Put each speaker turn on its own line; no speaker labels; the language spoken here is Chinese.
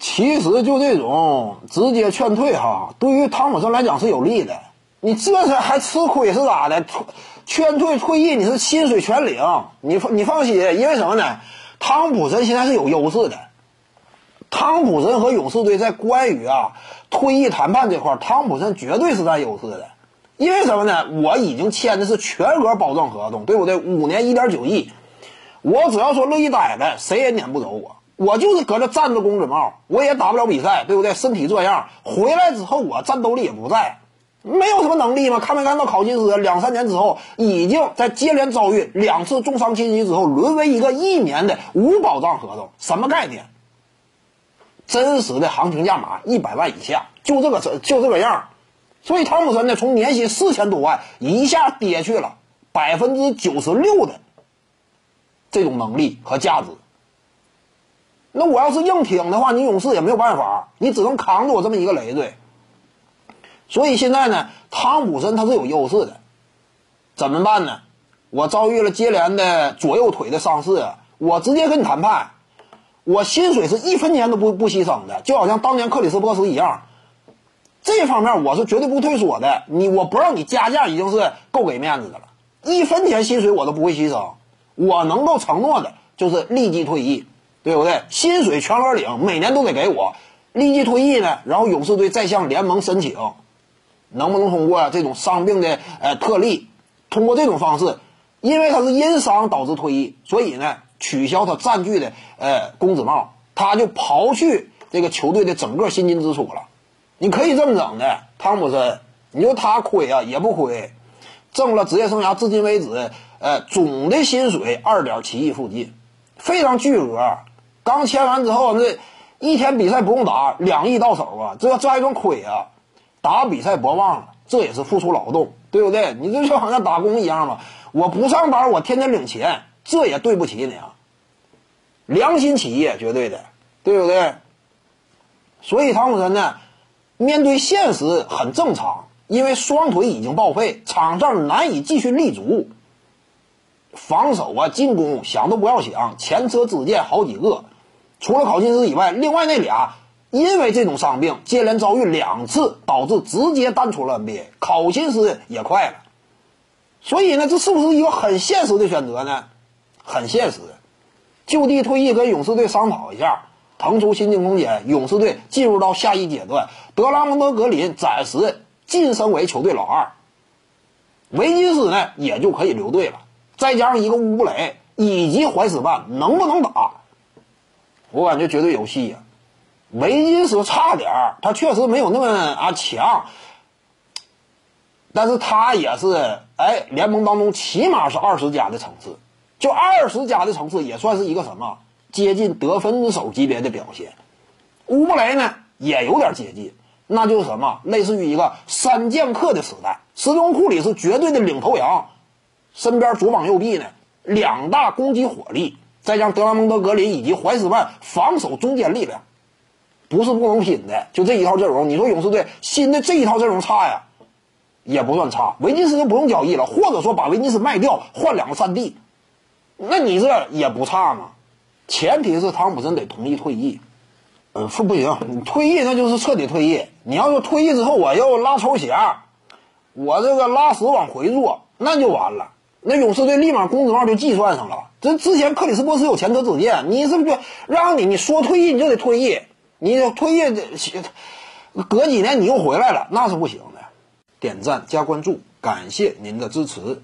其实就这种直接劝退哈，对于汤普森来讲是有利的。你这才还吃亏是咋的？劝退退役，你是薪水全领。你你放心，因为什么呢？汤普森现在是有优势的。汤普森和勇士队在关于啊退役谈判这块，汤普森绝对是占优势的。因为什么呢？我已经签的是全额保证合同，对不对？五年一点九亿，我只要说乐意待着，谁也撵不走我。我就是搁这站着公子帽，我也打不了比赛，对不对？身体这样，回来之后我战斗力也不在，没有什么能力吗？看没看到考辛斯两三年之后，已经在接连遭遇两次重伤侵袭之后，沦为一个一年的无保障合同，什么概念？真实的行情价码一百万以下，就这个就这个样。所以汤普森呢，从年薪四千多万一下跌去了百分之九十六的这种能力和价值。那我要是硬挺的话，你勇士也没有办法，你只能扛着我这么一个累赘。所以现在呢，汤普森他是有优势的，怎么办呢？我遭遇了接连的左右腿的伤势，我直接跟你谈判，我薪水是一分钱都不不牺牲的，就好像当年克里斯波什一样。这方面我是绝对不退缩的，你我不让你加价已经是够给面子的了，一分钱薪水我都不会牺牲，我能够承诺的就是立即退役，对不对？薪水全额领，每年都得给我，立即退役呢，然后勇士队再向联盟申请，能不能通过这种伤病的呃特例，通过这种方式，因为他是因伤导致退役，所以呢取消他占据的呃公子帽，他就刨去这个球队的整个薪金支出了。你可以这么整的，汤普森，你说他亏啊也不亏，挣了职业生涯至今为止，呃，总的薪水二点七亿附近，非常巨额。刚签完之后，那一天比赛不用打，两亿到手啊，这这还算亏啊？打比赛不忘了，这也是付出劳动，对不对？你这就好像打工一样嘛，我不上班，我天天领钱，这也对不起你啊。良心企业绝对的，对不对？所以汤普森呢？面对现实很正常，因为双腿已经报废，场上难以继续立足。防守啊，进攻想都不要想，前车之鉴好几个。除了考辛斯以外，另外那俩因为这种伤病接连遭遇两次，导致直接淡出了 NBA。考辛斯也快了，所以呢，这是不是一个很现实的选择呢？很现实，就地退役，跟勇士队商讨一下。腾出薪金空间，勇士队进入到下一阶段。德拉蒙德·格林暂时晋升为球队老二，维金斯呢也就可以留队了。再加上一个乌布雷以及怀斯曼，能不能打？我感觉绝对有戏呀。维金斯差点儿，他确实没有那么啊强，但是他也是哎联盟当中起码是二十加的层次，就二十加的层次也算是一个什么？接近得分手级别的表现，乌布雷呢也有点接近，那就是什么？类似于一个三剑客的时代，斯隆库里是绝对的领头羊，身边左膀右臂呢两大攻击火力，再加上德拉蒙德格林以及怀斯曼防守中坚力量，不是不能拼的。就这一套阵容，你说勇士队新的这一套阵容差呀，也不算差。维金斯就不用交易了，或者说把维金斯卖掉换两个三 D，那你这也不差嘛。前提是汤普森得同意退役，嗯，说不行，你退役那就是彻底退役。你要说退役之后我又拉抽匣，我这个拉屎往回坐，那就完了。那勇士队立马工资帽就计算上了。这之前克里斯波斯有前车之鉴，你是不是让你你说退役你就得退役？你退役隔几年你又回来了，那是不行的。点赞加关注，感谢您的支持。